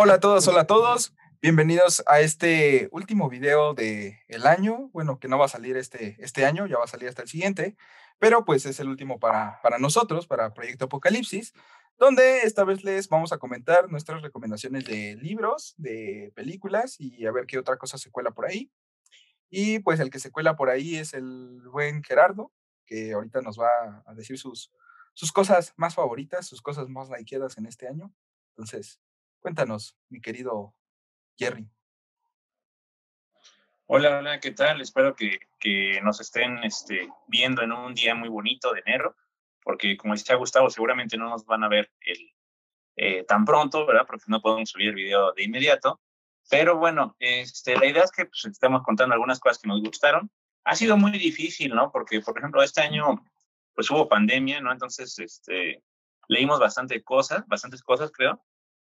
Hola a todos, hola a todos. Bienvenidos a este último video del el año. Bueno, que no va a salir este, este año, ya va a salir hasta el siguiente, pero pues es el último para, para nosotros, para Proyecto Apocalipsis, donde esta vez les vamos a comentar nuestras recomendaciones de libros, de películas y a ver qué otra cosa se cuela por ahí. Y pues el que se cuela por ahí es el buen Gerardo, que ahorita nos va a decir sus, sus cosas más favoritas, sus cosas más likeadas en este año. Entonces, Cuéntanos, mi querido Jerry. Hola, hola, ¿qué tal? Espero que, que nos estén este, viendo en un día muy bonito de enero, porque como decía Gustavo, seguramente no nos van a ver el, eh, tan pronto, ¿verdad? Porque no podemos subir el video de inmediato. Pero bueno, este, la idea es que pues, estemos contando algunas cosas que nos gustaron. Ha sido muy difícil, ¿no? Porque, por ejemplo, este año pues hubo pandemia, ¿no? Entonces, este, leímos bastante cosas, bastantes cosas, creo.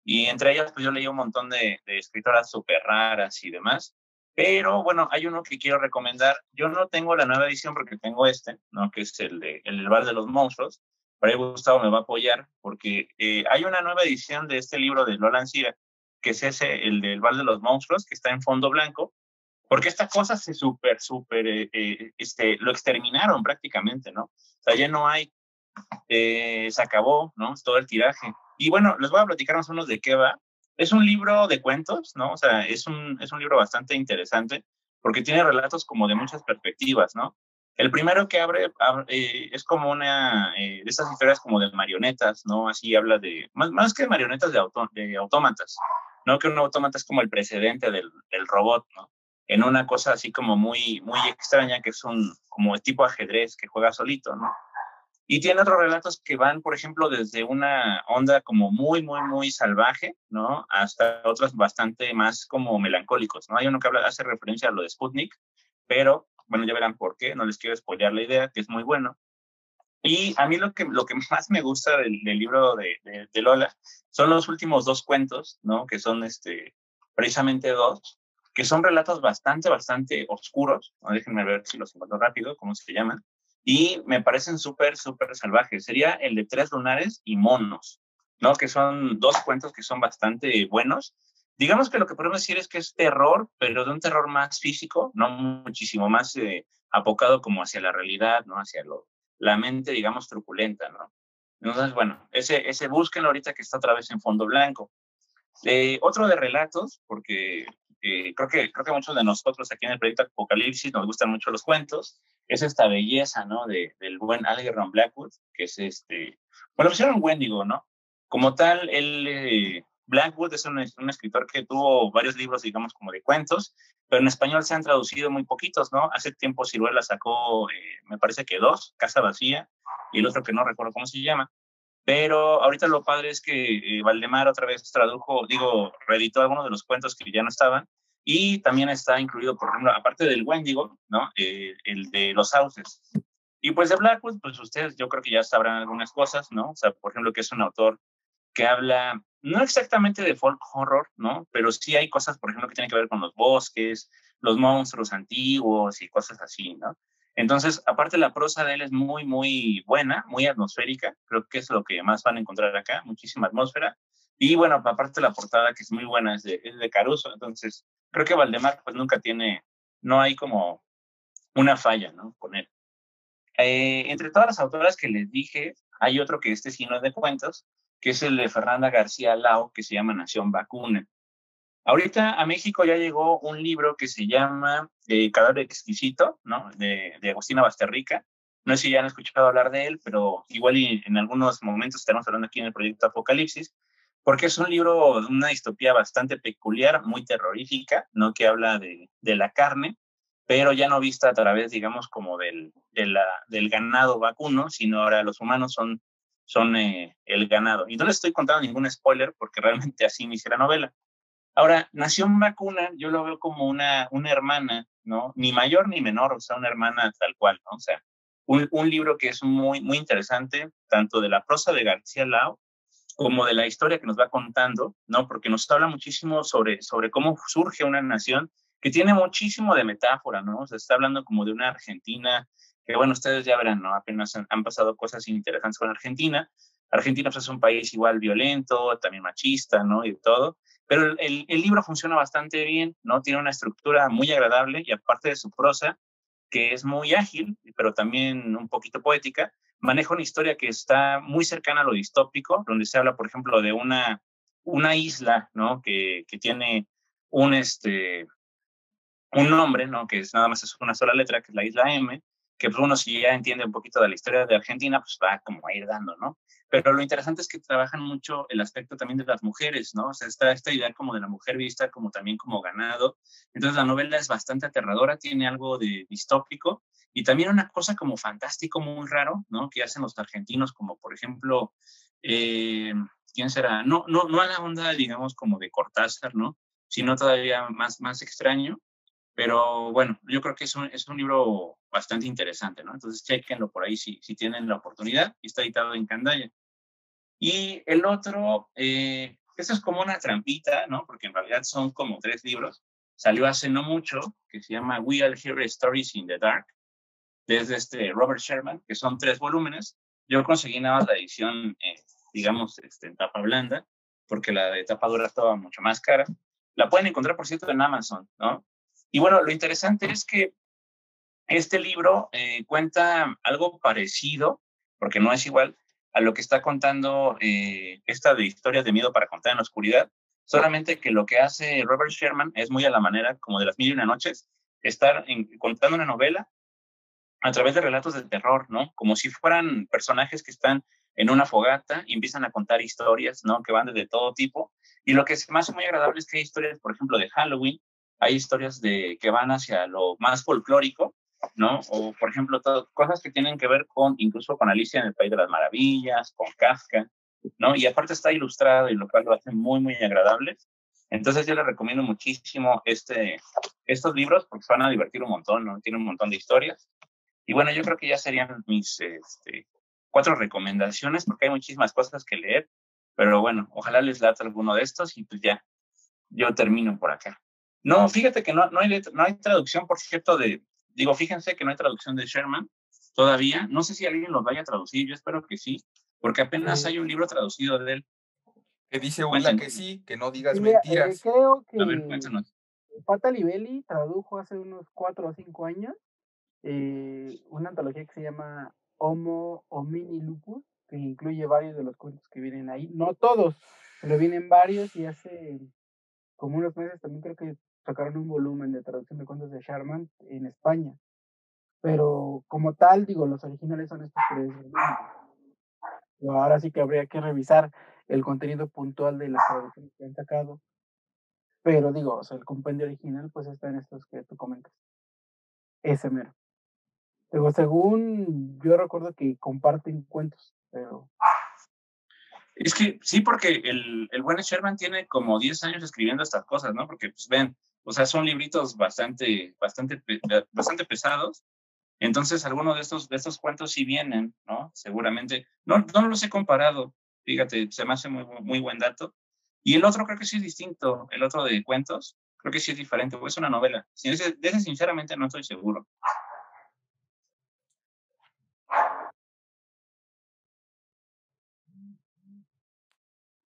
Y entre ellas, pues yo leí un montón de, escritoras súper raras y demás. Pero bueno, hay uno que quiero recomendar. Yo no tengo la nueva edición porque tengo este, ¿no? Que es el de El Bar de los Monstruos. Pero ahí Gustavo me va a apoyar porque eh, hay una nueva edición de este libro de Lola Ancira, que es ese, el del Bar de los Monstruos, que está en fondo blanco. Porque esta cosa se súper, súper, eh, eh, este, lo exterminaron prácticamente, ¿no? O sea, ya no hay, se acabó, ¿no? Todo el tiraje. Y bueno, les voy a platicar más o menos de qué va. Es un libro de cuentos, ¿no? O sea, es un, es un libro bastante interesante porque tiene relatos como de muchas perspectivas, ¿no? El primero que abre, eh, es como una eh, de estas historias como de marionetas, ¿no? Así habla de, más, más que marionetas de, auto, de autómatas, ¿no? Que un autómata es como el precedente del, del, robot, ¿no? En una cosa así como muy, muy extraña que es un, como el tipo ajedrez que juega solito, ¿no? Y tiene otros relatos que van, por ejemplo, desde una onda como muy, muy, muy salvaje, ¿no? Hasta otros bastante más como melancólicos, ¿no? Hay uno que habla, hace referencia a lo de Sputnik, pero, bueno, ya verán por qué, no les quiero spoilear la idea, que es muy bueno. Y a mí lo que, lo que más me gusta del, libro de, de, Lola son los últimos dos cuentos, ¿no? Que son este, precisamente dos, que son relatos bastante, bastante oscuros. ¿no? Déjenme ver si los encuentro rápido, cómo se llaman y me parecen súper, súper salvajes. Sería el de Tres Lunares y Monos, ¿no? Que son dos cuentos que son bastante buenos. Digamos que lo que podemos decir es que es terror, pero de un terror más físico, no muchísimo más eh, apocado como hacia la realidad, ¿no? Hacia lo, la mente, digamos, truculenta, ¿no? Entonces, bueno, ese, ese búsquenlo ahorita que está otra vez en fondo blanco. Eh, otro de relatos, porque creo, que, creo que muchos de nosotros aquí en el proyecto Apocalipsis nos gustan mucho los cuentos, es esta belleza, ¿no? De, del buen Algernon Blackwood, que es este, bueno, pusieron Wendigo, ¿no? Como tal, él, eh, Blackwood es un, un, escritor que tuvo varios libros, digamos, como de cuentos, pero en español se han traducido muy poquitos, ¿no? Hace tiempo Ciruela sacó, eh, me parece que dos, Casa Vacía, y el otro que no recuerdo cómo se llama. Pero ahorita lo padre es que eh, Valdemar otra vez tradujo, digo, reeditó algunos de los cuentos que ya no estaban y también está incluido, por ejemplo, aparte del Wendigo, ¿no? Eh, el de los sauces. Y pues de Blackwood, pues ustedes yo creo que ya sabrán algunas cosas, ¿no? O sea, por ejemplo, que es un autor que habla, no exactamente de folk horror, ¿no? Pero sí hay cosas, por ejemplo, que tienen que ver con los bosques, los monstruos antiguos y cosas así, ¿no? Entonces, aparte la prosa de él es muy, muy buena, muy atmosférica, creo que es lo que más van a encontrar acá, muchísima atmósfera. Y bueno, aparte la portada que es muy buena, es de, Caruso, entonces creo que Valdemar pues nunca tiene, no hay como una falla, ¿no? Con él. Eh, entre todas las autoras que les dije, hay otro que este sí no de cuentos, que es el de Fernanda García Lao, que se llama Nación Vacuna. Ahorita a México ya llegó un libro que se llama eh, Cadáver Exquisito, ¿no? De, Agustina Basterrica. No sé si ya han escuchado hablar de él, pero igual en algunos momentos estaremos hablando aquí en el proyecto Apocalipsis, porque es un libro de una distopía bastante peculiar, muy terrorífica, ¿no? Que habla de, la carne, pero ya no vista a través, digamos, como del, ganado vacuno, sino ahora los humanos son, son eh, el ganado. Y no les estoy contando ningún spoiler, porque realmente así inicia la novela. Ahora, Nación Vacuna, yo lo veo como una, una hermana, ¿no? Ni mayor ni menor, o sea, una hermana tal cual, ¿no? O sea, un, un libro que es muy, muy interesante, tanto de la prosa de García Lao como de la historia que nos va contando, ¿no? Porque nos habla muchísimo sobre, sobre cómo surge una nación que tiene muchísimo de metáfora, ¿no? O sea, está hablando como de una Argentina que, bueno, ustedes ya verán, ¿no? Apenas han, han pasado cosas interesantes con Argentina. Argentina pues, es un país igual violento, también machista, ¿no? Y todo Pero el, el, libro funciona bastante bien, ¿no? Tiene una estructura muy agradable y aparte de su prosa, que es muy ágil, pero también un poquito poética, maneja una historia que está muy cercana a lo distópico, donde se habla, por ejemplo, de una, una isla, ¿no? Que, que tiene un, este, un nombre, ¿no? Que es, nada más es una sola letra, que es la isla M, que pues, uno si ya entiende un poquito de la historia de Argentina, pues va como a ir dando, ¿no? Pero lo interesante es que trabajan mucho el aspecto también de las mujeres, ¿no? O sea, está esta idea como de la mujer vista como también como ganado. Entonces la novela es bastante aterradora, tiene algo de distópico y también una cosa como fantástico, muy raro, ¿no? Que hacen los argentinos, como por ejemplo, eh, ¿quién será? No, no, no a la onda, digamos, como de Cortázar, ¿no? Sino todavía más, más extraño pero bueno, yo creo que es un, es un libro bastante interesante, ¿no? Entonces, chequenlo por ahí si, si tienen la oportunidad. Está editado en Candaya. Y el otro, eh, eso es como una trampita, ¿no? Porque en realidad son como tres libros. Salió hace no mucho, que se llama We All Hear Stories in the Dark, desde este Robert Sherman, que son tres volúmenes. Yo conseguí nada más la edición, eh, digamos, este, en tapa blanda, porque la de tapa dura estaba mucho más cara. La pueden encontrar, por cierto, en Amazon, ¿no? Y bueno, lo interesante es que este libro eh, cuenta algo parecido, porque no es igual, a lo que está contando eh, esta de historias de miedo para contar en la oscuridad, solamente que lo que hace Robert Sherman es muy a la manera como de las mil y una noches, estar contando una novela a través de relatos de terror, ¿no? Como si fueran personajes que están en una fogata y empiezan a contar historias, ¿no? Que van de todo tipo. Y lo que es más muy agradable es que hay historias, por ejemplo, de Halloween, hay historias de, que van hacia lo más folclórico, ¿no? O, por ejemplo, cosas que tienen que ver con, incluso con Alicia en el País de las Maravillas, con Kafka, ¿no? Y aparte está ilustrado y lo cual lo hace muy, muy agradable. Entonces yo les recomiendo muchísimo este, estos libros porque van a divertir un montón, ¿no? Tienen un montón de historias. Y bueno, yo creo que ya serían mis este, cuatro recomendaciones porque hay muchísimas cosas que leer. Pero bueno, ojalá les lata alguno de estos y pues ya, yo termino por acá. No, fíjate que no, no, hay, no hay traducción, por cierto, de, digo, fíjense que no hay traducción de Sherman todavía. No sé si alguien los vaya a traducir, yo espero que sí, porque apenas hay un libro traducido de él. Que dice Willa que sí, que no digas mentiras. Eh, creo que a ver, cuéntanos. Pata Libelli tradujo hace unos cuatro o cinco años eh, una antología que se llama Homo Homini Lupus, que incluye varios de los cuentos que vienen ahí. No todos, pero vienen varios y hace como unos meses también creo que sacaron un volumen de traducción de cuentos de Sharman en España. Pero como tal, digo, los originales son estos tres Ahora sí que habría que revisar el contenido puntual de las traducciones que han sacado. Pero digo, o sea, el compendio original pues está en estos que tú comentas. Ese mero. Digo, según yo recuerdo que comparten cuentos, pero es que sí, porque el, el buen Sherman tiene como 10 años escribiendo estas cosas, ¿no? Porque, pues ven, o sea, son libritos bastante, bastante, bastante pesados. Entonces, algunos de estos, de estos cuentos sí vienen, ¿no? Seguramente. No, no los he comparado, fíjate, se me hace muy, muy buen dato. Y el otro creo que sí es distinto, el otro de cuentos, creo que sí es diferente, porque es una novela. De ese, sinceramente no estoy seguro.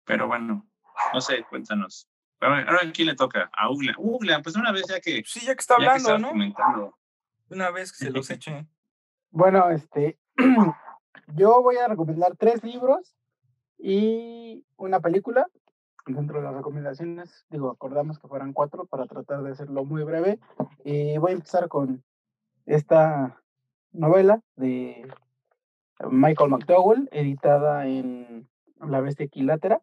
Pero bueno, no sé, cuéntanos. Ahora, ¿a quién le toca? A Ugla. Ugla, pues una vez ya que. Sí, ya que está hablando, ¿no? Una vez que se los eche. Bueno, este. yo voy a recomendar tres libros y una película. Dentro de las recomendaciones, digo, acordamos que fueran cuatro para tratar de hacerlo muy breve. Y voy a empezar con esta novela de Michael McDowell, editada en La Bestia Equilátera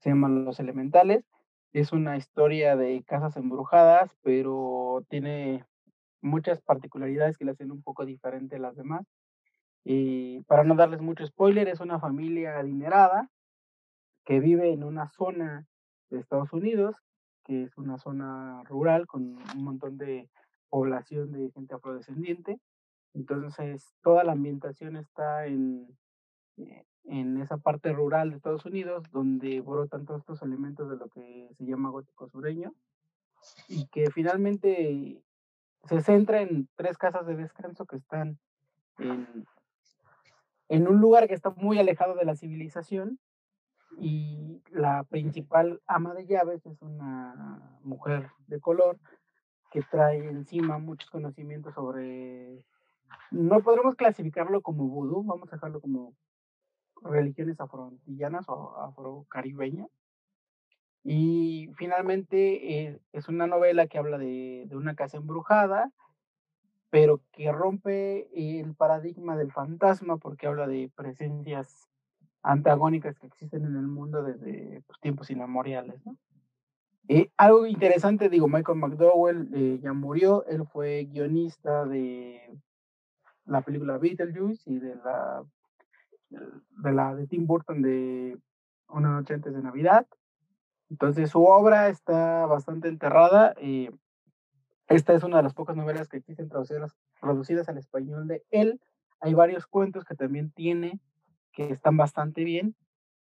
se llaman Los Elementales. Es una historia de casas embrujadas, pero tiene muchas particularidades que la hacen un poco diferente a las demás. Y para no darles mucho spoiler, es una familia adinerada que vive en una zona de Estados Unidos, que es una zona rural con un montón de población de gente afrodescendiente. Entonces, toda la ambientación está en, eh, en esa parte rural de Estados Unidos, donde brotan todos estos elementos de lo que se llama gótico sureño, y que finalmente se centra en tres casas de descanso que están en, en un lugar que está muy alejado de la civilización, y la principal ama de llaves es una mujer de color que trae encima muchos conocimientos sobre, no podremos clasificarlo como vudú, vamos a dejarlo como religiones afroantillanas o afrocaribeñas. Y finalmente eh, es una novela que habla de, de, una casa embrujada, pero que rompe el paradigma del fantasma porque habla de presencias antagónicas que existen en el mundo desde pues, tiempos inmemoriales. ¿no? Eh, algo interesante, digo, Michael McDowell eh, ya murió, él fue guionista de la película Beetlejuice y de la de la de Tim Burton de Una noche antes de Navidad. Entonces su obra está bastante enterrada. Eh, esta es una de las pocas novelas que existen traducidas, traducidas al español de él. Hay varios cuentos que también tiene que están bastante bien.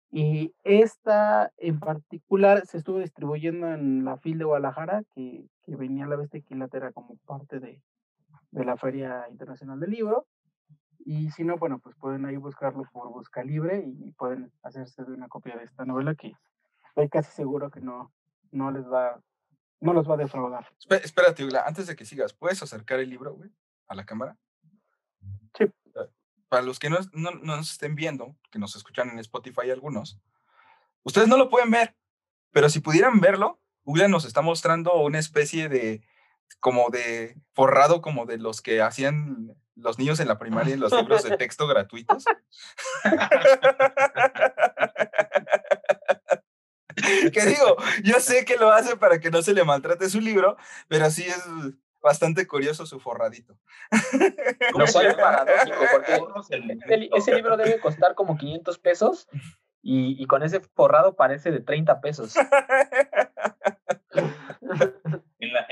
Y esta en particular se estuvo distribuyendo en la FIL de Guadalajara, que, que venía a la vez de equilátera como parte de, de la Feria Internacional del Libro. Y si no, bueno, pues pueden ahí buscarlo por Busca Libre y pueden hacerse de una copia de esta novela que estoy casi seguro que no, no les va, no los va a defraudar. Espérate, antes de que sigas, ¿puedes acercar el libro, güey, a la cámara? Sí. Ah, para los que no, no, nos estén viendo, que nos escuchan en Spotify algunos, ustedes no lo pueden ver, pero si pudieran verlo, Google nos está mostrando una especie de, como de forrado, como de los que hacían los niños en la primaria en los libros de texto gratuitos. que digo, yo sé que lo hace para que no se le maltrate su libro, pero sí es bastante curioso su forradito. Lo cual es paradójico, porque ese, libro debe costar como 500 pesos y, y, con ese forrado parece de 30 pesos.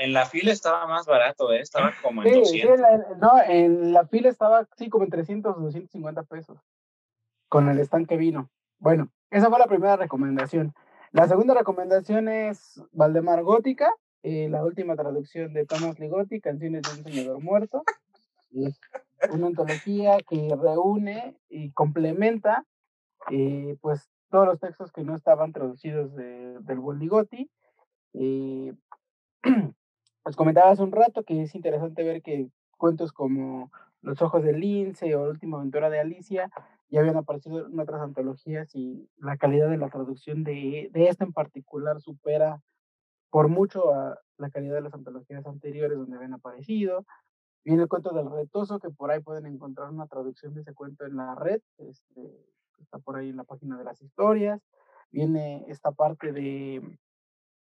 En la, fila estaba más barato, ¿eh? estaba como en 200. no, en la fila estaba sí como en 300 o 250 pesos con el stand que vino. Bueno, esa fue la primera recomendación. La segunda recomendación es Valdemar Gótica, eh, la última traducción de Thomas Ligotti, Canciones de un Señor Muerto. una antología que reúne y complementa eh, pues todos los textos que no estaban traducidos del buen Ligotti. Eh, os comentaba hace un rato que es interesante ver que cuentos como Los ojos del lince o La última aventura de Alicia ya habían aparecido en otras antologías y la calidad de la traducción de, de esta en particular supera por mucho a la calidad de las antologías anteriores donde habían aparecido. Viene el cuento del retoso, que por ahí pueden encontrar una traducción de ese cuento en la red, este, está por ahí en la página de las historias. Viene esta parte de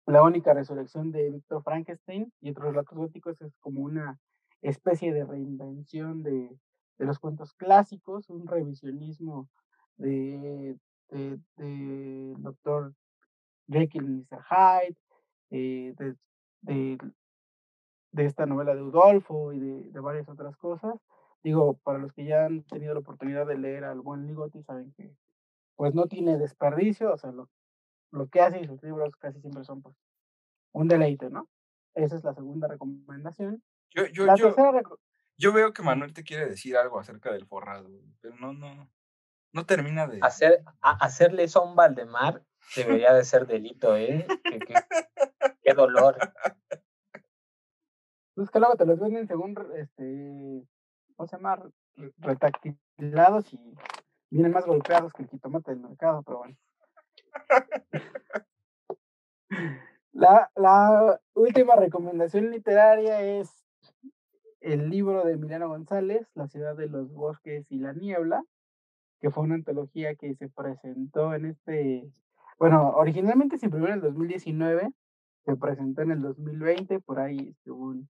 la única resurrección de Víctor Frankenstein y otros relatos góticos es como una especie de reinvención de, de los cuentos clásicos, un revisionismo de, de, de Dr. Jekyll y Mr. Hyde, eh, de, de, de, esta novela de Udolfo y de, de, varias otras cosas. Digo, para los que ya han tenido la oportunidad de leer al buen Ligotti, saben que pues no tiene desperdicio, o sea, lo, lo que hace y sus libros casi siempre son pues, un deleite, ¿no? Esa es la segunda recomendación. Yo, yo, yo, yo veo que Manuel te quiere decir algo acerca del forrado, pero no, no, no termina de... Hacer, hacerle eso a un Valdemar debería de ser delito, ¿eh? Qué, qué, qué dolor. Pues que luego te los venden según, este, ¿cómo se llama? Retactilados y vienen más golpeados que el jitomate del mercado, pero bueno. La, la última recomendación literaria es el libro de Emiliano González, La ciudad de los bosques y la niebla, que fue una antología que se presentó en este, bueno, originalmente se imprimió en el 2019, se presentó en el 2020, por ahí estuvo un,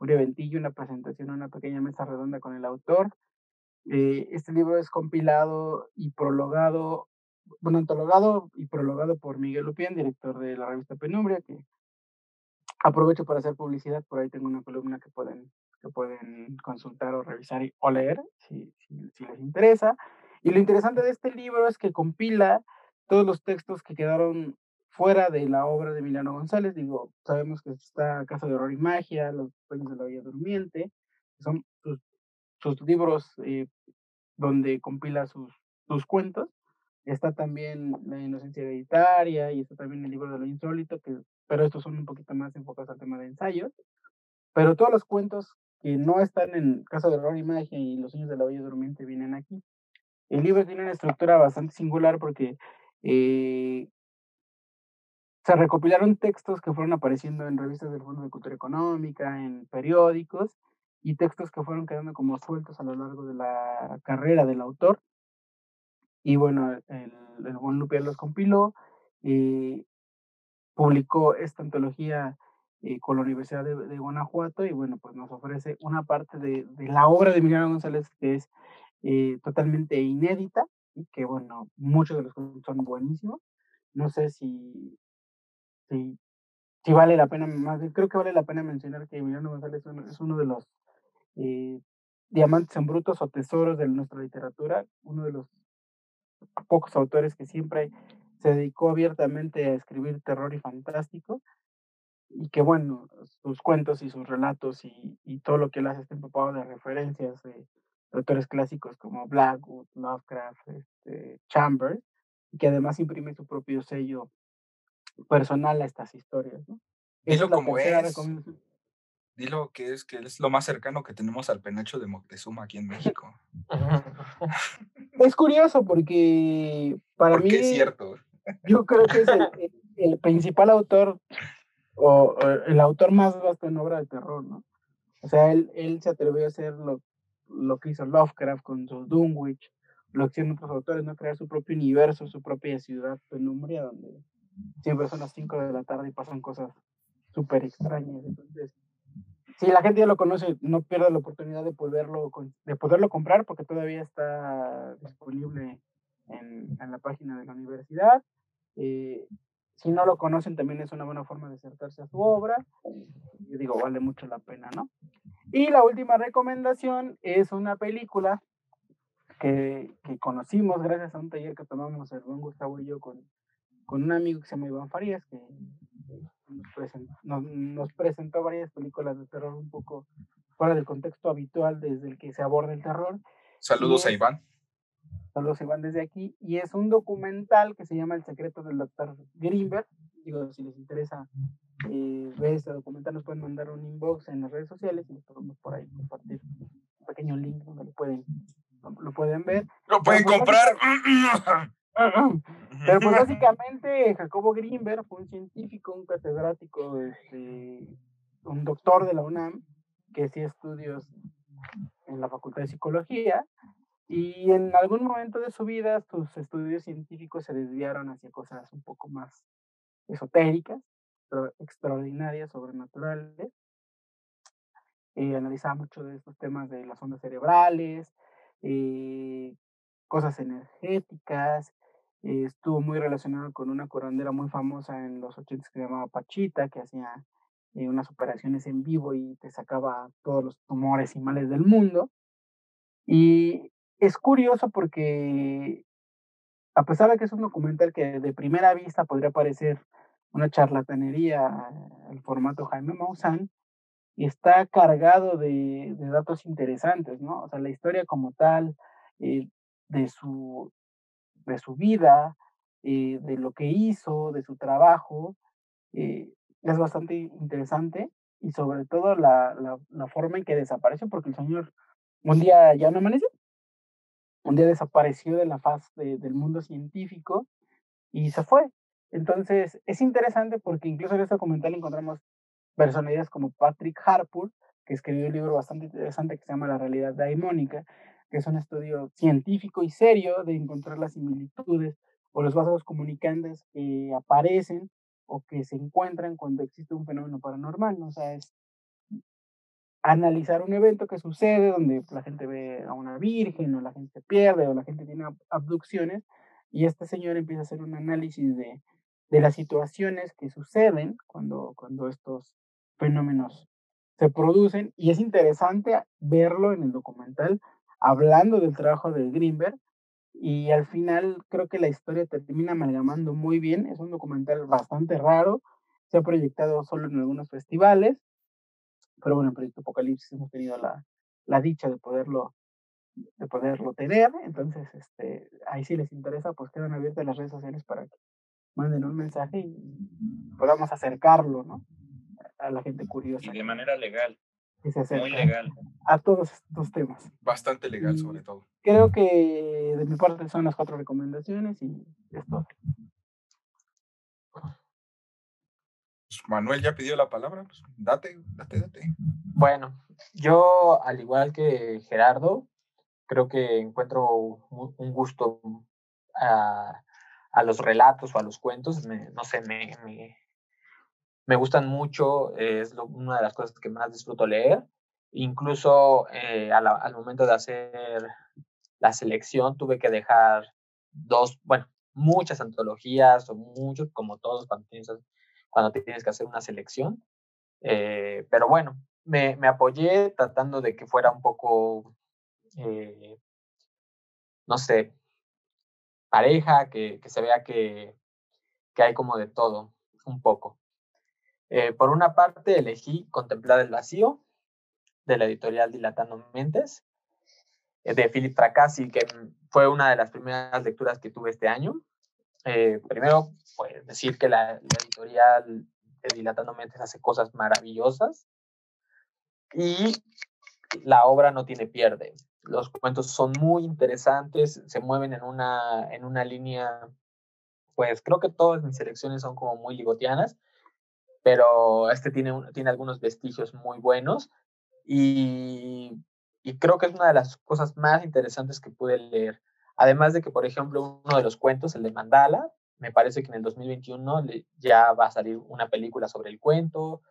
un eventillo, una presentación, una pequeña mesa redonda con el autor. Eh, este libro es compilado y prologado bueno, antologado y prologado por Miguel Lupien, director de la revista Penumbria, que aprovecho para hacer publicidad, por ahí tengo una columna que pueden, que pueden consultar o revisar o leer si, si, si les interesa. Y lo interesante de este libro es que compila todos los textos que quedaron fuera de la obra de Emiliano González. Digo, sabemos que está Casa de Horror y Magia, Los Sueños de la Villa Durmiente, son sus, sus libros eh, donde compila sus, sus cuentos Está también La inocencia hereditaria y está también el libro de lo insólito, que, pero estos son un poquito más enfocados al tema de ensayos. Pero todos los cuentos que no están en Casa de Horror y Magia y Los Sueños de la Bella Durmiente vienen aquí. El libro tiene una estructura bastante singular porque eh, se recopilaron textos que fueron apareciendo en revistas del Fondo de Cultura Económica, en periódicos, y textos que fueron quedando como sueltos a lo largo de la carrera del autor. Y bueno, el, el buen Lupier los compiló, y publicó esta antología eh, con la Universidad de, Guanajuato y bueno, pues nos ofrece una parte de, la obra de Emiliano González que es eh, totalmente inédita y que bueno, muchos de los son buenísimos. No sé si, si, vale la pena, más creo que vale la pena mencionar que Emiliano González es uno de los eh, diamantes en brutos o tesoros de nuestra literatura, uno de los pocos autores que siempre se dedicó abiertamente a escribir terror y fantástico y que bueno, sus cuentos y sus relatos y, y todo lo que él hace está empapado de referencias de autores clásicos como Blackwood, Lovecraft, este, Chambers, y que además imprime su propio sello personal a estas historias. ¿no? Dilo como es. Dilo que es que es lo más cercano que tenemos al penacho de Moctezuma aquí en México. es curioso porque para mí es cierto. Yo creo que es el, principal autor o, el autor más vasto en obra de terror, ¿no? O sea, él, él se atrevió a hacer lo, lo que hizo Lovecraft con su Dunwich, lo que hicieron otros autores, ¿no? Crear su propio universo, su propia ciudad penumbria, donde siempre son las 5 de la tarde y pasan cosas súper extrañas. Entonces, si la gente ya lo conoce, no pierda la oportunidad de poderlo, de poderlo comprar porque todavía está disponible en, en la página de la universidad. Eh, si no lo conocen, también es una buena forma de acercarse a su obra. Yo digo, vale mucho la pena, ¿no? Y la última recomendación es una película que, que conocimos gracias a un taller que tomamos el buen Gustavo y yo con, con un amigo que se llama Iván Farías, que presentó, nos, presentó varias películas de terror un poco fuera del contexto habitual desde el que se aborda el terror. Saludos a Iván. Saludos a Iván desde aquí. Y es un documental que se llama El secreto del doctor Greenberg. Digo, si les interesa eh, ver este documental, nos pueden mandar un inbox en las redes sociales y les podemos por ahí compartir un pequeño link donde lo pueden, lo pueden ver. Lo pueden pues, comprar. Pero pues básicamente Jacobo Greenberg fue un científico, un catedrático, este, un doctor de la UNAM, que hacía estudios en la Facultad de Psicología, y en algún momento de su vida sus estudios científicos se desviaron hacia cosas un poco más esotéricas, extraordinarias, sobrenaturales. Eh, analizaba mucho de estos temas de las ondas cerebrales, eh, cosas energéticas, estuvo muy relacionado con una curandera muy famosa en los 80 que se llamaba Pachita, que hacía eh, unas operaciones en vivo y te sacaba todos los tumores y males del mundo. Y es curioso porque, a pesar de que es un documental que de primera vista podría parecer una charlatanería el formato Jaime Maussan, está cargado de, de, datos interesantes, ¿no? O sea, la historia como tal, eh, de su de su vida, eh, de lo que hizo, de su trabajo, eh, es bastante interesante y sobre todo la, la, forma en que desapareció, porque el señor un día ya no amaneció, un día desapareció de la faz del mundo científico y se fue. Entonces, es interesante porque incluso en este documental encontramos personalidades como Patrick Harpur, que escribió un libro bastante interesante que se llama La realidad daimónica, que es un estudio científico y serio de encontrar las similitudes o los vasos comunicantes que aparecen o que se encuentran cuando existe un fenómeno paranormal, ¿no? O sea, es analizar un evento que sucede donde la gente ve a una virgen o la gente se pierde o la gente tiene abducciones y este señor empieza a hacer un análisis de, de las situaciones que suceden cuando, cuando estos fenómenos se producen y es interesante verlo en el documental hablando del trabajo de Greenberg y al final creo que la historia termina amalgamando muy bien. Es un documental bastante raro, se ha proyectado solo en algunos festivales, pero bueno, en Proyecto Apocalipsis hemos tenido la, la dicha de poderlo de poderlo tener. Entonces, este, ahí si les interesa, pues quedan abiertas las redes sociales para que manden un mensaje y podamos acercarlo, ¿no? A la gente curiosa. Y de manera legal. Muy legal. A todos estos temas. Bastante legal, sobre todo. Creo que de mi parte son las cuatro recomendaciones y es todo. Pues, Manuel ya pidió la palabra, pues date, date, date. Bueno, yo al igual que Gerardo, creo que encuentro un gusto a, a los relatos o a los cuentos, no sé, me, me, me, gustan mucho, es una de las cosas que más disfruto leer. Incluso eh, al momento de hacer la selección tuve que dejar dos, bueno, muchas antologías o muchos, como todos cuando tienes, cuando tienes que hacer una selección. Eh, pero bueno, me, me, apoyé tratando de que fuera un poco, eh, no sé, pareja, que, que se vea que, que, hay como de todo, un poco. Por una parte, elegí Contemplar el Vacío, de la editorial Dilatando Mentes, eh, de Philip Fracassi, que fue una de las primeras lecturas que tuve este año. Eh, primero, pues decir que la, la editorial de Dilatando Mentes hace cosas maravillosas y la obra no tiene pierde. Los cuentos son muy interesantes, se mueven en una, en una línea, pues creo que todas mis selecciones son como muy ligotianas, pero este tiene, tiene algunos vestigios muy buenos y, creo que es una de las cosas más interesantes que pude leer. Además de que, por ejemplo, uno de los cuentos, el de Mandala, me parece que en el 2021 ya va a salir una película sobre el cuento.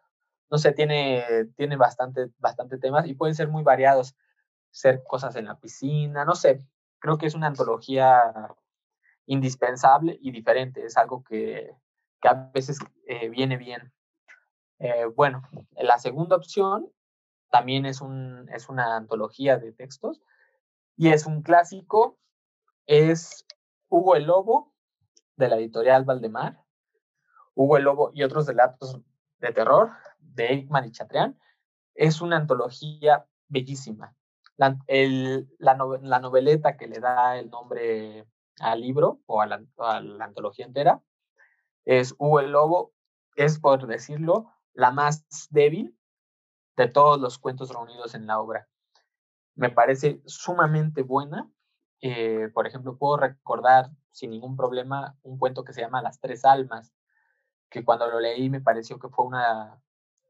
No sé, tiene, tiene bastante, bastante temas y pueden ser muy variados ser cosas en la piscina, no sé, creo que es una antología indispensable y diferente, es algo que, que a veces eh, viene bien. Eh, bueno, la segunda opción también es, un, es una antología de textos y es un clásico, es Hugo el Lobo de la editorial Valdemar, Hugo el Lobo y otros relatos de terror de Eichmann y Chatrián. Es una antología bellísima. La, la, la, noveleta que le da el nombre al libro o a la, a la antología entera es Hugo el Lobo, es por decirlo, la más débil de todos los cuentos reunidos en la obra. Me parece sumamente buena. Eh, por ejemplo, puedo recordar sin ningún problema un cuento que se llama Las Tres Almas, que cuando lo leí me pareció que fue una,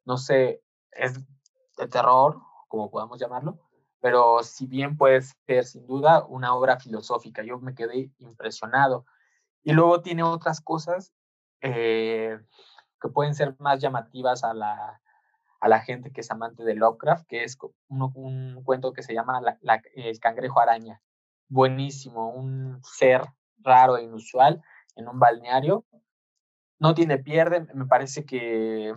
no sé, es de terror, como podamos llamarlo, pero si bien puede ser sin duda una obra filosófica, yo me quedé impresionado. Y luego tiene otras cosas eh, que pueden ser más llamativas a la, a la gente que es amante de Lovecraft, que es un, cuento que se llama la, El cangrejo araña. Buenísimo, un ser raro e inusual en un balneario. No tiene pierde, me parece que,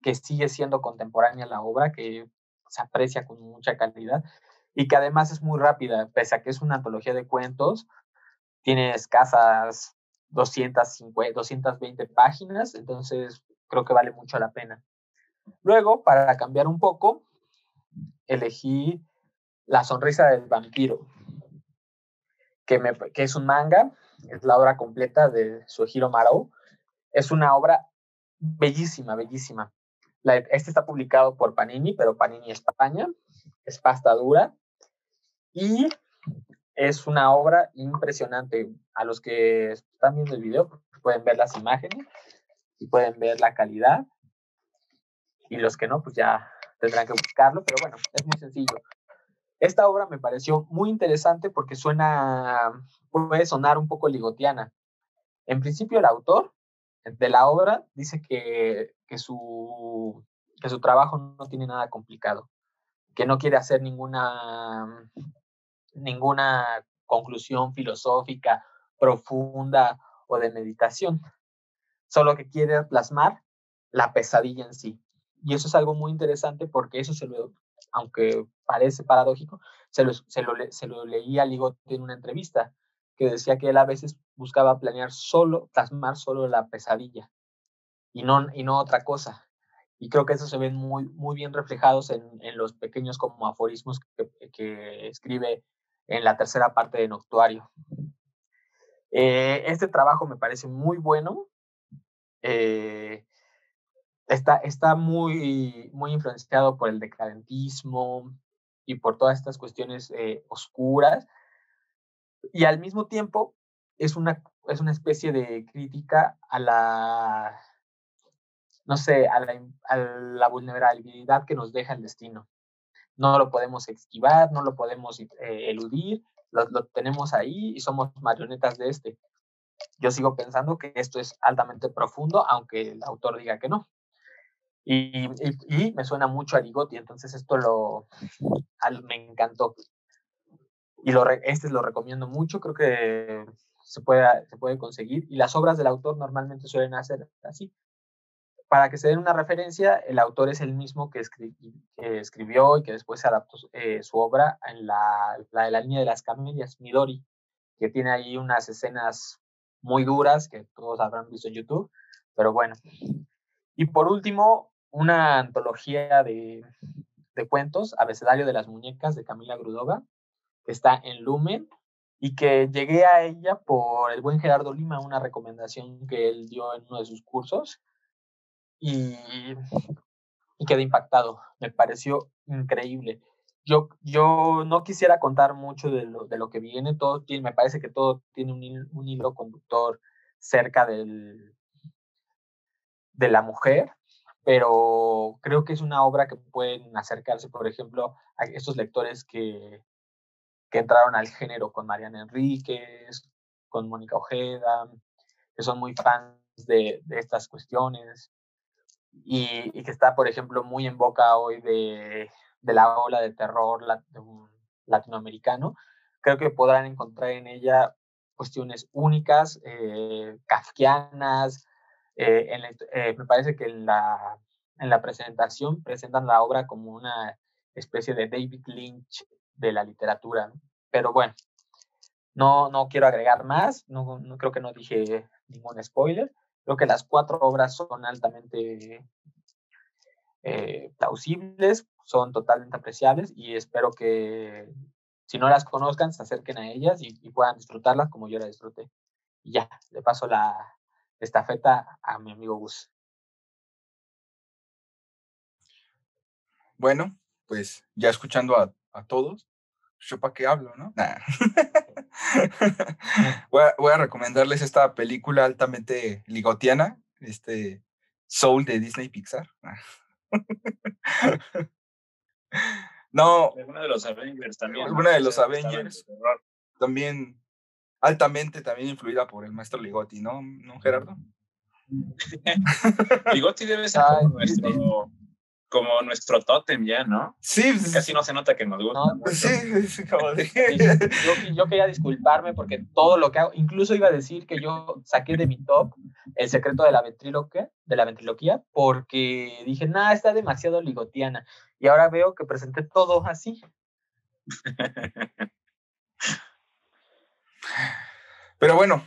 que sigue siendo contemporánea la obra, que se aprecia con mucha calidad y que además es muy rápida, pese a que es una antología de cuentos, tiene escasas 250, 220 páginas, entonces creo que vale mucho la pena. Luego, para cambiar un poco, elegí La sonrisa del vampiro, que, es un manga, es la obra completa de Suehiro Marou. Es una obra bellísima, bellísima este está publicado por Panini, pero Panini España. Es pasta dura. Y es una obra impresionante. A los que están viendo el video pueden ver las imágenes y pueden ver la calidad. Y los que no, pues ya tendrán que buscarlo, pero bueno, es muy sencillo. Esta obra me pareció muy interesante porque suena, puede sonar un poco ligotiana. En principio, el autor de la obra dice que, que, su, que su trabajo no tiene nada complicado, que no quiere hacer ninguna, ninguna conclusión filosófica profunda o de meditación, solo que quiere plasmar la pesadilla en sí. Y eso es algo muy interesante porque eso se lo, aunque parece paradójico, se lo, se lo, se lo leí a Ligote en una entrevista, que decía que él a veces buscaba planear solo, plasmar solo la pesadilla y no, y no otra cosa. y creo que eso se ven muy, muy bien reflejados en, en los pequeños como aforismos que, que, escribe en la tercera parte de Noctuario. Eh, este trabajo me parece muy bueno. Eh, está, está muy, muy influenciado por el decadentismo y por todas estas cuestiones eh, oscuras. Y al mismo tiempo es una, es una especie de crítica a la no sé, a la, vulnerabilidad que nos deja el destino. No lo podemos esquivar, no lo podemos eh, eludir, lo, tenemos ahí y somos marionetas de este. Yo sigo pensando que esto es altamente profundo, aunque el autor diga que no. Y, me suena mucho a Ligotti, entonces esto lo, me encantó. Y lo, este lo recomiendo mucho, creo que se puede, se puede conseguir. Y las obras del autor normalmente suelen hacer así. Para que se den una referencia, el autor es el mismo que, escribió y que después adaptó eh, su obra en la, de la línea de las camelias, Midori, que tiene ahí unas escenas muy duras que todos habrán visto en YouTube, pero bueno. Y por último, una antología de, de cuentos, Abecedario de las Muñecas, de Camila Grudova, que está en Lumen y que llegué a ella por el buen Gerardo Lima, una recomendación que él dio en uno de sus cursos y, y quedé impactado. Me pareció increíble. Yo, yo no quisiera contar mucho de lo, de lo que viene, todo tiene, me parece que todo tiene un, un hilo conductor cerca del, de la mujer, pero creo que es una obra que pueden acercarse, por ejemplo, a estos lectores que, que entraron al género con Mariana Enríquez, con Mónica Ojeda, que son muy fans de, de estas cuestiones y, que está, por ejemplo, muy en boca hoy de, de la ola de terror latinoamericano, creo que podrán encontrar en ella cuestiones únicas, eh, kafkianas. Eh, eh, me parece que en la, en la presentación presentan la obra como una especie de David Lynch de la literatura. Pero bueno, no, no quiero agregar más, no, no creo que no dije ningún spoiler. Creo que las cuatro obras son altamente eh, plausibles, son totalmente apreciables y espero que si no las conozcan se acerquen a ellas y, puedan disfrutarlas como yo la disfruté. Y ya, le paso la estafeta a mi amigo Gus. Bueno, pues ya escuchando a, a todos, yo para qué hablo, ¿no? voy, a, recomendarles esta película altamente ligotiana, este Soul de Disney Pixar. no. Una de los Avengers también. Una de los Avengers. También altamente también influida por el maestro Ligotti, ¿no? ¿No, Gerardo? Ligotti debe ser nuestro como nuestro tótem ya, ¿no? Sí. Pues, Casi no se nota que nos gusta. sí, sí, como yo, quería disculparme porque todo lo que hago, incluso iba a decir que yo saqué de mi top el secreto de la ventriloquia, de la ventriloquía, porque dije, nada, está demasiado ligotiana. Y ahora veo que presenté todo así. Pero bueno,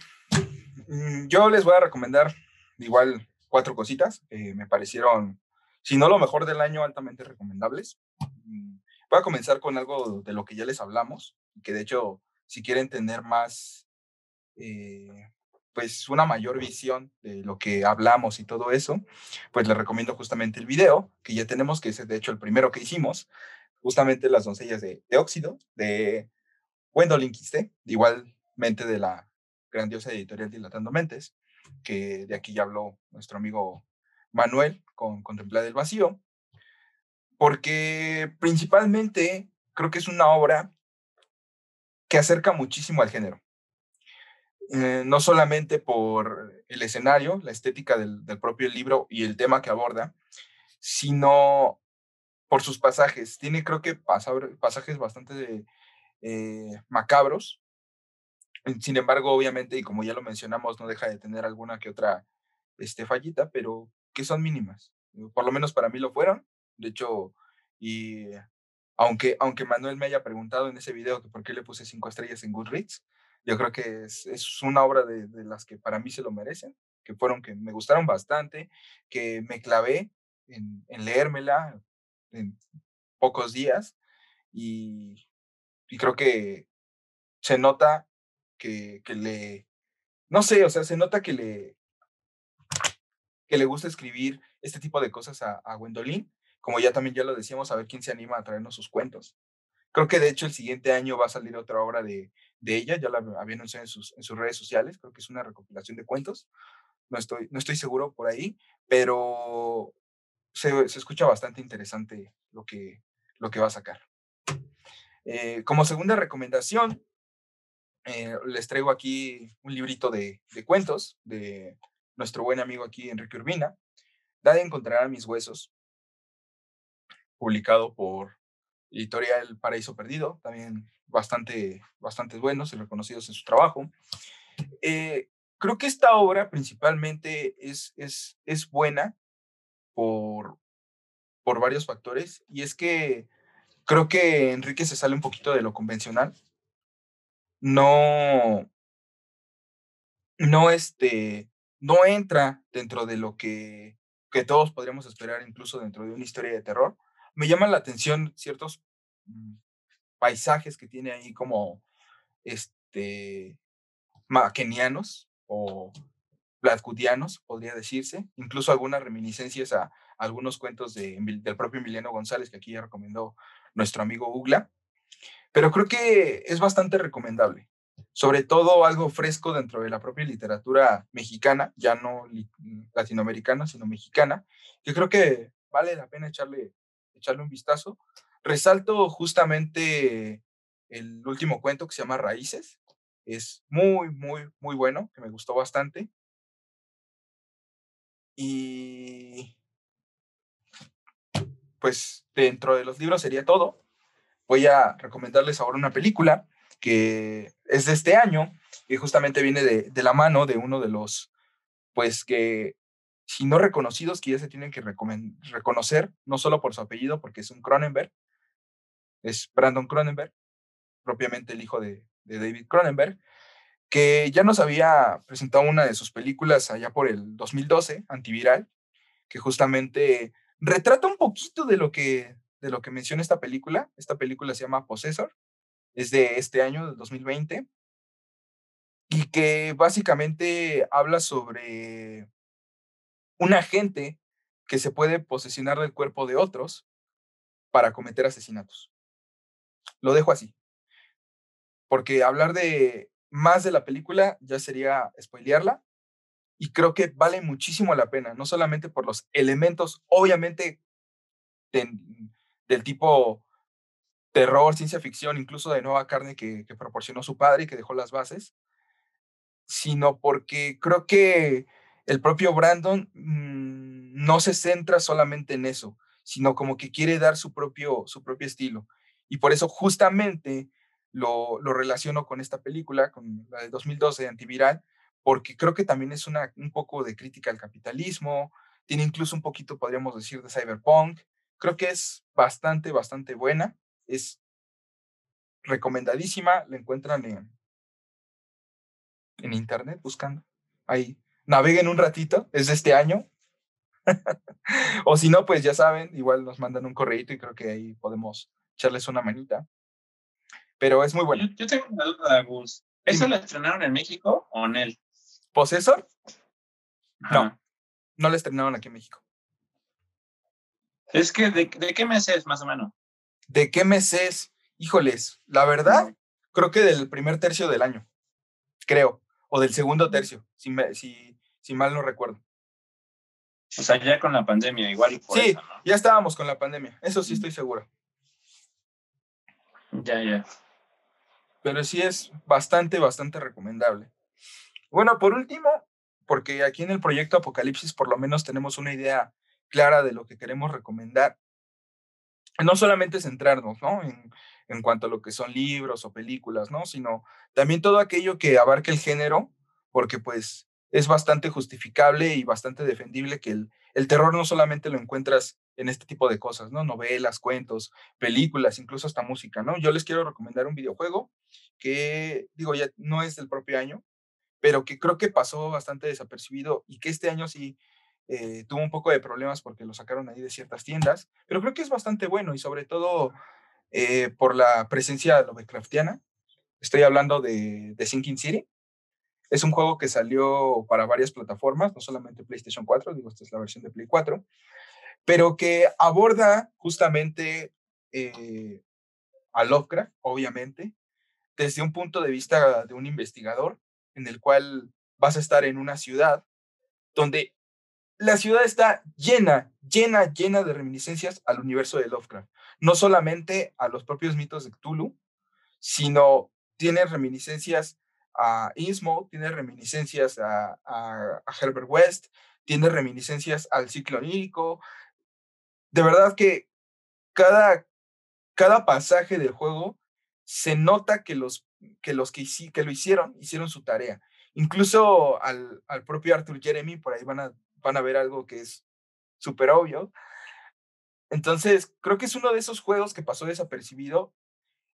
mm, yo les voy a recomendar igual cuatro cositas. me parecieron si no lo mejor del año, altamente recomendables. Mm, voy a comenzar con algo de lo que ya les hablamos, que de hecho, si quieren tener más, eh, pues una mayor visión de lo que hablamos y todo eso, pues les recomiendo justamente el video que ya tenemos, que es de hecho el primero que hicimos, justamente las doncellas de, óxido, de Gwendolyn Quiste, igualmente de la grandiosa editorial Dilatando Mentes, que de aquí ya habló nuestro amigo Manuel con Contemplar el Vacío, porque principalmente creo que es una obra que acerca muchísimo al género. Eh, no solamente por el escenario, la estética del, propio libro y el tema que aborda, sino por sus pasajes. Tiene creo que pasajes bastante eh, macabros. Sin embargo, obviamente, y como ya lo mencionamos, no deja de tener alguna que otra este, fallita, pero que son mínimas. Por lo menos para mí lo fueron. De hecho, y aunque, aunque Manuel me haya preguntado en ese video que por qué le puse cinco estrellas en Goodreads, yo creo que es, es una obra de, de, las que para mí se lo merecen, que fueron que me gustaron bastante, que me clavé en, leérmela en pocos días y, creo que se nota que, le, no sé, o sea, se nota que le, que le gusta escribir este tipo de cosas a, a Gwendolyn, como ya también ya lo decíamos, a ver quién se anima a traernos sus cuentos. Creo que de hecho el siguiente año va a salir otra obra de, de ella, ya la había anunciado en sus, en sus redes sociales, creo que es una recopilación de cuentos, no estoy, no estoy seguro por ahí, pero se, se escucha bastante interesante lo que, lo que va a sacar. Eh, como segunda recomendación, eh, les traigo aquí un librito de, cuentos de nuestro buen amigo aquí, Enrique Urbina, Da de encontrar a mis huesos, publicado por editorial Paraíso Perdido, también bastante, bastante buenos y reconocidos en su trabajo. Eh, creo que esta obra principalmente es, es, es buena por, por varios factores y es que creo que Enrique se sale un poquito de lo convencional. No, no, este, no entra dentro de lo que, que todos podríamos esperar, incluso dentro de una historia de terror. Me llaman la atención ciertos mm, paisajes que tiene ahí como este maquenianos o bladcudianos, podría decirse, incluso algunas reminiscencias a, algunos cuentos de, del propio Emiliano González, que aquí ya recomendó nuestro amigo Ugla, pero creo que es bastante recomendable, sobre todo algo fresco dentro de la propia literatura mexicana, ya no latinoamericana, sino mexicana, que creo que vale la pena echarle, echarle un vistazo. Resalto justamente el último cuento que se llama Raíces. Es muy, muy, muy bueno, que me gustó bastante. Y pues dentro de los libros sería todo. Voy a recomendarles ahora una película que es de este año y justamente viene de, de la mano de uno de los, pues que si no reconocidos, que ya se tienen que reconocer, no solo por su apellido, porque es un Cronenberg, es Brandon Cronenberg, propiamente el hijo de, David Cronenberg, que ya nos había presentado una de sus películas allá por el 2012, Antiviral, que justamente retrata un poquito de lo que, de lo que menciona esta película. Esta película se llama Possessor, es de este año, del 2020, y que básicamente habla sobre un agente que se puede posesionar del cuerpo de otros para cometer asesinatos. Lo dejo así. Porque hablar de más de la película ya sería spoilearla. Y creo que vale muchísimo la pena, no solamente por los elementos, obviamente, del tipo terror, ciencia ficción, incluso de nueva carne que, proporcionó su padre y que dejó las bases, sino porque creo que el propio Brandon mm, no se centra solamente en eso, sino como que quiere dar su propio, su propio estilo. Y por eso justamente lo, lo relaciono con esta película, con la de 2012 de Antiviral, porque creo que también es una, un poco de crítica al capitalismo, tiene incluso un poquito, podríamos decir, de cyberpunk. Creo que es bastante, bastante buena, es recomendadísima, la encuentran en, en internet buscando. Ahí naveguen un ratito, es de este año. o si no, pues ya saben, igual nos mandan un correo y creo que ahí podemos echarles una manita. Pero es muy bueno. Yo, tengo una duda, Gus. ¿Eso lo estrenaron en México o en él? ¿Posesor? No, no lo estrenaron aquí en México. Es que, ¿de, ¿de, qué mes es más o menos? ¿De qué mes es? Híjoles, la verdad, creo que del primer tercio del año, creo, o del segundo tercio, si, si, si mal no recuerdo. O sea, ya con la pandemia, igual y por Sí, ya estábamos con la pandemia, eso sí estoy seguro. Ya, ya. Pero sí es bastante, bastante recomendable. Bueno, por último, porque aquí en el proyecto Apocalipsis por lo menos tenemos una idea clara de lo que queremos recomendar. No solamente centrarnos, ¿no? En, en cuanto a lo que son libros o películas, ¿no? Sino también todo aquello que abarque el género, porque pues es bastante justificable y bastante defendible que el, el terror no solamente lo encuentras en este tipo de cosas, ¿no? Novelas, cuentos, películas, incluso hasta música, ¿no? Yo les quiero recomendar un videojuego que, digo, ya no es del propio año, pero que creo que pasó bastante desapercibido y que este año sí eh, tuvo un poco de problemas porque lo sacaron ahí de ciertas tiendas, pero creo que es bastante bueno y sobre todo eh, por la presencia Lovecraftiana. Estoy hablando de, de Sinking City. Es un juego que salió para varias plataformas, no solamente PlayStation 4, digo, esta es la versión de Play 4, pero que aborda justamente eh, a Lovecraft, obviamente, desde un punto de vista de un investigador, en el cual vas a estar en una ciudad donde la ciudad está llena, llena, llena de reminiscencias al universo de Lovecraft. No solamente a los propios mitos de Cthulhu, sino tiene reminiscencias a Innsmouth, tiene reminiscencias a, Herbert West, tiene reminiscencias al ciclo onírico. De verdad que cada, cada pasaje del juego se nota que los que, los que lo hicieron, hicieron su tarea. Incluso al, al propio Arthur Jeremy, por ahí van a van a ver algo que es súper obvio. Entonces, creo que es uno de esos juegos que pasó desapercibido.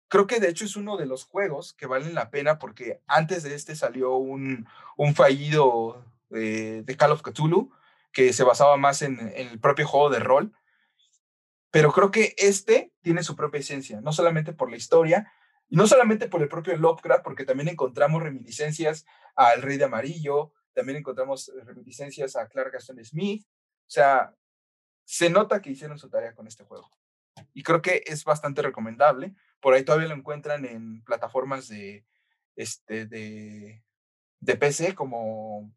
Creo que de hecho es uno de los juegos que valen la pena porque antes de este salió un, un fallido de, Call of Cthulhu que se basaba más en, en el propio juego de rol. Pero creo que este tiene su propia esencia, no solamente por la historia, no solamente por el propio Lovecraft, porque también encontramos reminiscencias al Rey de Amarillo, también encontramos reminiscencias a Clark Gaston Smith. O sea, se nota que hicieron su tarea con este juego. Y creo que es bastante recomendable. Por ahí todavía lo encuentran en plataformas de, este, de, de PC, como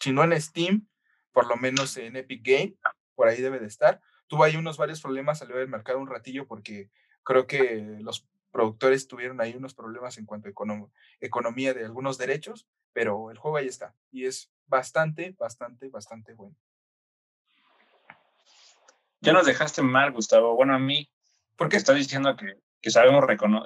si no en Steam, por lo menos en Epic Game, por ahí debe de estar. Tuvo ahí unos varios problemas, salió del mercado un ratillo porque creo que los productores tuvieron ahí unos problemas en cuanto a economía de algunos derechos, pero el juego ahí está y es bastante, bastante, bastante bueno. Ya nos dejaste mal, Gustavo. Bueno, a mí, porque estás diciendo que, que sabemos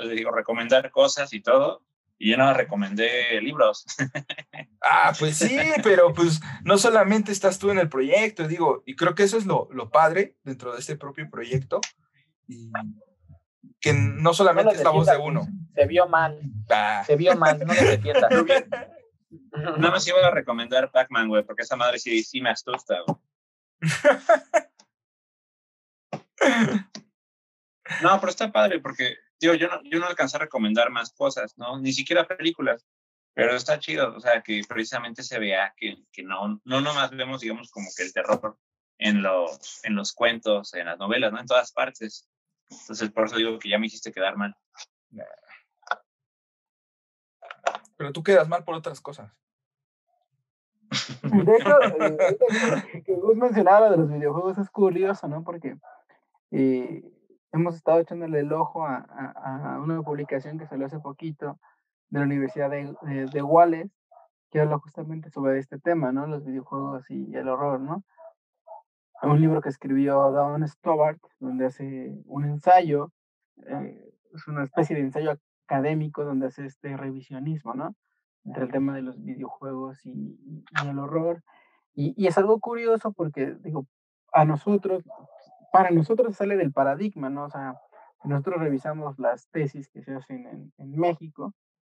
digo, recomendar cosas y todo, y yo no recomendé libros. Ah, pues sí, pero pues no solamente estás tú en el proyecto, digo, y creo que eso es lo, lo padre dentro de este propio proyecto, y que no solamente estamos de uno. Se vio mal. Ah. Se vio mal, no lo defiendas. No me iba a recomendar Pac-Man, güey, porque esa madre sí, sí me asusta, No, pero está padre porque, digo, yo no, yo no alcancé a recomendar más cosas, ¿no? Ni siquiera películas, pero está chido, o sea, que precisamente se vea que, que no, no nomás vemos, digamos, como que el terror en los, en los cuentos, en las novelas, ¿no? En todas partes. Entonces, por eso digo que ya me hiciste quedar mal. Pero tú quedas mal por otras cosas. De hecho, eh, que Gus mencionaba de los videojuegos es curioso, ¿no? Porque eh, hemos estado echándole el ojo a, a, una publicación que salió hace poquito de la Universidad de, de, de Wallace, que habla justamente sobre este tema, ¿no? Los videojuegos y el horror, ¿no? Un libro que escribió Dawn Stobart, donde hace un ensayo, eh, es una especie de ensayo académico donde hace este revisionismo, ¿no? Entre el tema de los videojuegos y, el horror. Y, es algo curioso porque, digo, a nosotros, para nosotros sale del paradigma, ¿no? O sea, nosotros revisamos las tesis que se hacen en, México,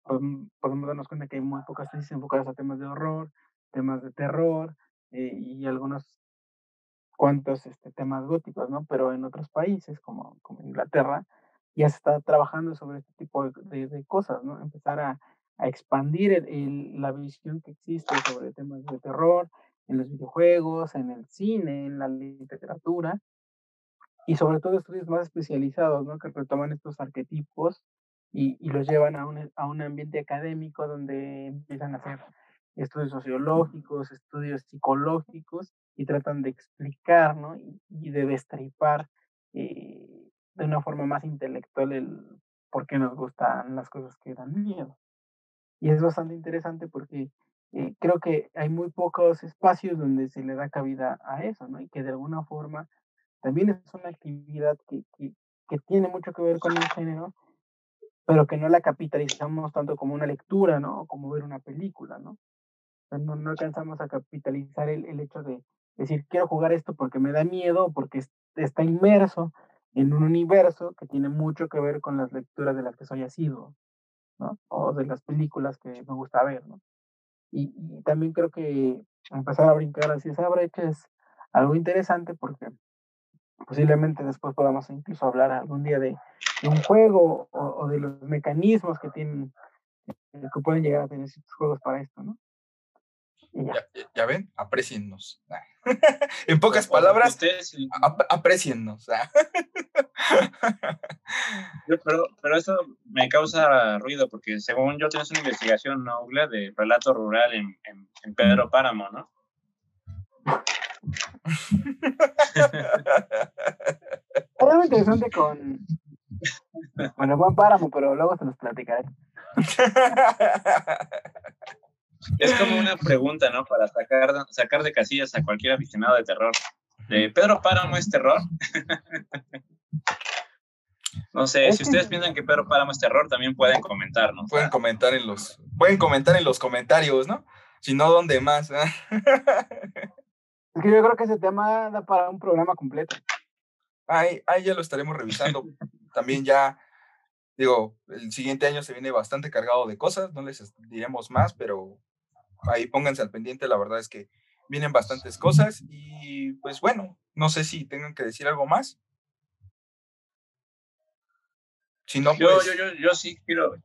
podemos darnos cuenta que hay muy pocas tesis enfocadas a temas de horror, temas de terror eh, y algunos cuantos este, temas góticos, ¿no? Pero en otros países como, como Inglaterra, ya se está trabajando sobre este tipo de, cosas, ¿no? Empezar a, expandir el, la visión que existe sobre temas de terror en los videojuegos, en el cine, en la literatura, y sobre todo estudios más especializados, ¿no? Que retoman estos arquetipos y, y los llevan a un, a un ambiente académico donde empiezan a hacer estudios sociológicos, estudios psicológicos, y tratan de explicar, ¿no? Y, de destripar eh, de una forma más intelectual el por qué nos gustan las cosas que dan miedo. Y es bastante interesante porque eh, creo que hay muy pocos espacios donde se le da cabida a eso, ¿no? Y que de alguna forma también es una actividad que, que, que tiene mucho que ver con el género, pero que no la capitalizamos tanto como una lectura, ¿no? O como ver una película, ¿no? no, no alcanzamos a capitalizar el, el hecho de decir, quiero jugar esto porque me da miedo, porque está inmerso en un universo que tiene mucho que ver con las lecturas de las que soy asiduo, ¿no? O de las películas que me gusta ver, ¿no? Y, también creo que empezar a brincar hacia esa brecha es algo interesante porque posiblemente después podamos incluso hablar algún día de, un juego o, de los mecanismos que tienen, eh, que pueden llegar a tener estos juegos para esto, ¿no? Ya. ven, apreciennos. en pocas palabras, apreciennos. pero, pero eso me causa ruido porque según yo tienes una investigación, ¿no, De relato rural en, en, Pedro Páramo, ¿no? Es muy interesante con, con el buen páramo, pero luego se los platicaré. Es como una pregunta, ¿no? Para sacar, sacar de casillas a cualquier aficionado de terror. ¿De ¿Pedro Páramo es terror? no sé, si ustedes piensan que Pedro Páramo es terror, también pueden comentar, ¿no? Pueden comentar en los, pueden comentar en los comentarios, ¿no? Si no, ¿dónde más? es que yo creo que ese tema da para un programa completo. Ahí, ahí ya lo estaremos revisando. también ya, digo, el siguiente año se viene bastante cargado de cosas, no les diremos más, pero ahí pónganse al pendiente, la verdad es que vienen bastantes cosas y pues bueno, no sé si tengan que decir algo más. Si no, yo, pues yo, yo, yo sí quiero,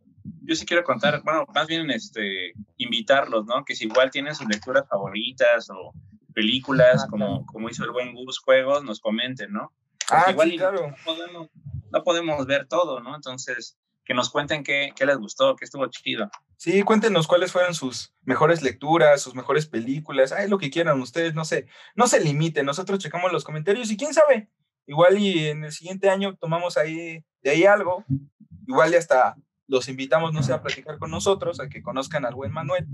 yo sí quiero contar, bueno, más bien este, invitarlos, ¿no? Que si igual tienen sus lecturas favoritas o películas, como, como hizo el buen Gus Juegos, nos comenten, ¿no? ah, igual claro. no, podemos, no podemos ver todo, ¿no? Entonces, que nos cuenten qué, qué les gustó, qué estuvo chido. Sí, cuéntenos cuáles fueron sus mejores lecturas, sus mejores películas, ay, lo que quieran ustedes, no sé, no se limiten, nosotros checamos los comentarios y quién sabe, igual y en el siguiente año tomamos ahí de ahí algo, igual y hasta los invitamos, no sé, a platicar con nosotros, a que conozcan al buen Manuel.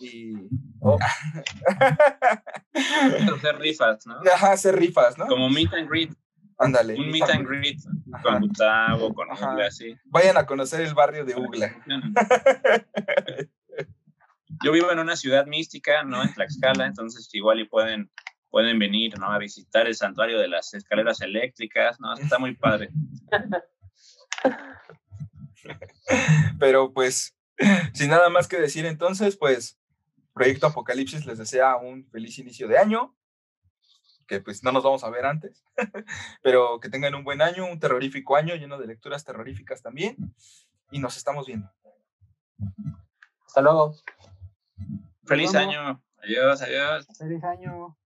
Y. Oh. hacer rifas, ¿no? Ajá, hacer rifas, ¿no? Como meet and greet. Ándale. Un meet and greet con Gustavo, con Ugla, así. Vayan a conocer el barrio de Ugla. Yo vivo en una ciudad mística, ¿no? En Tlaxcala, entonces igual y pueden, pueden venir, ¿no? A visitar el santuario de las escaleras eléctricas, ¿no? Está muy padre. Pero pues, sin nada más que decir entonces, pues, Proyecto Apocalipsis les desea un feliz inicio de año que pues no nos vamos a ver antes, pero que tengan un buen año, un terrorífico año lleno de lecturas terroríficas también y nos estamos viendo. Hasta luego. Feliz año. Adiós, adiós. Feliz año.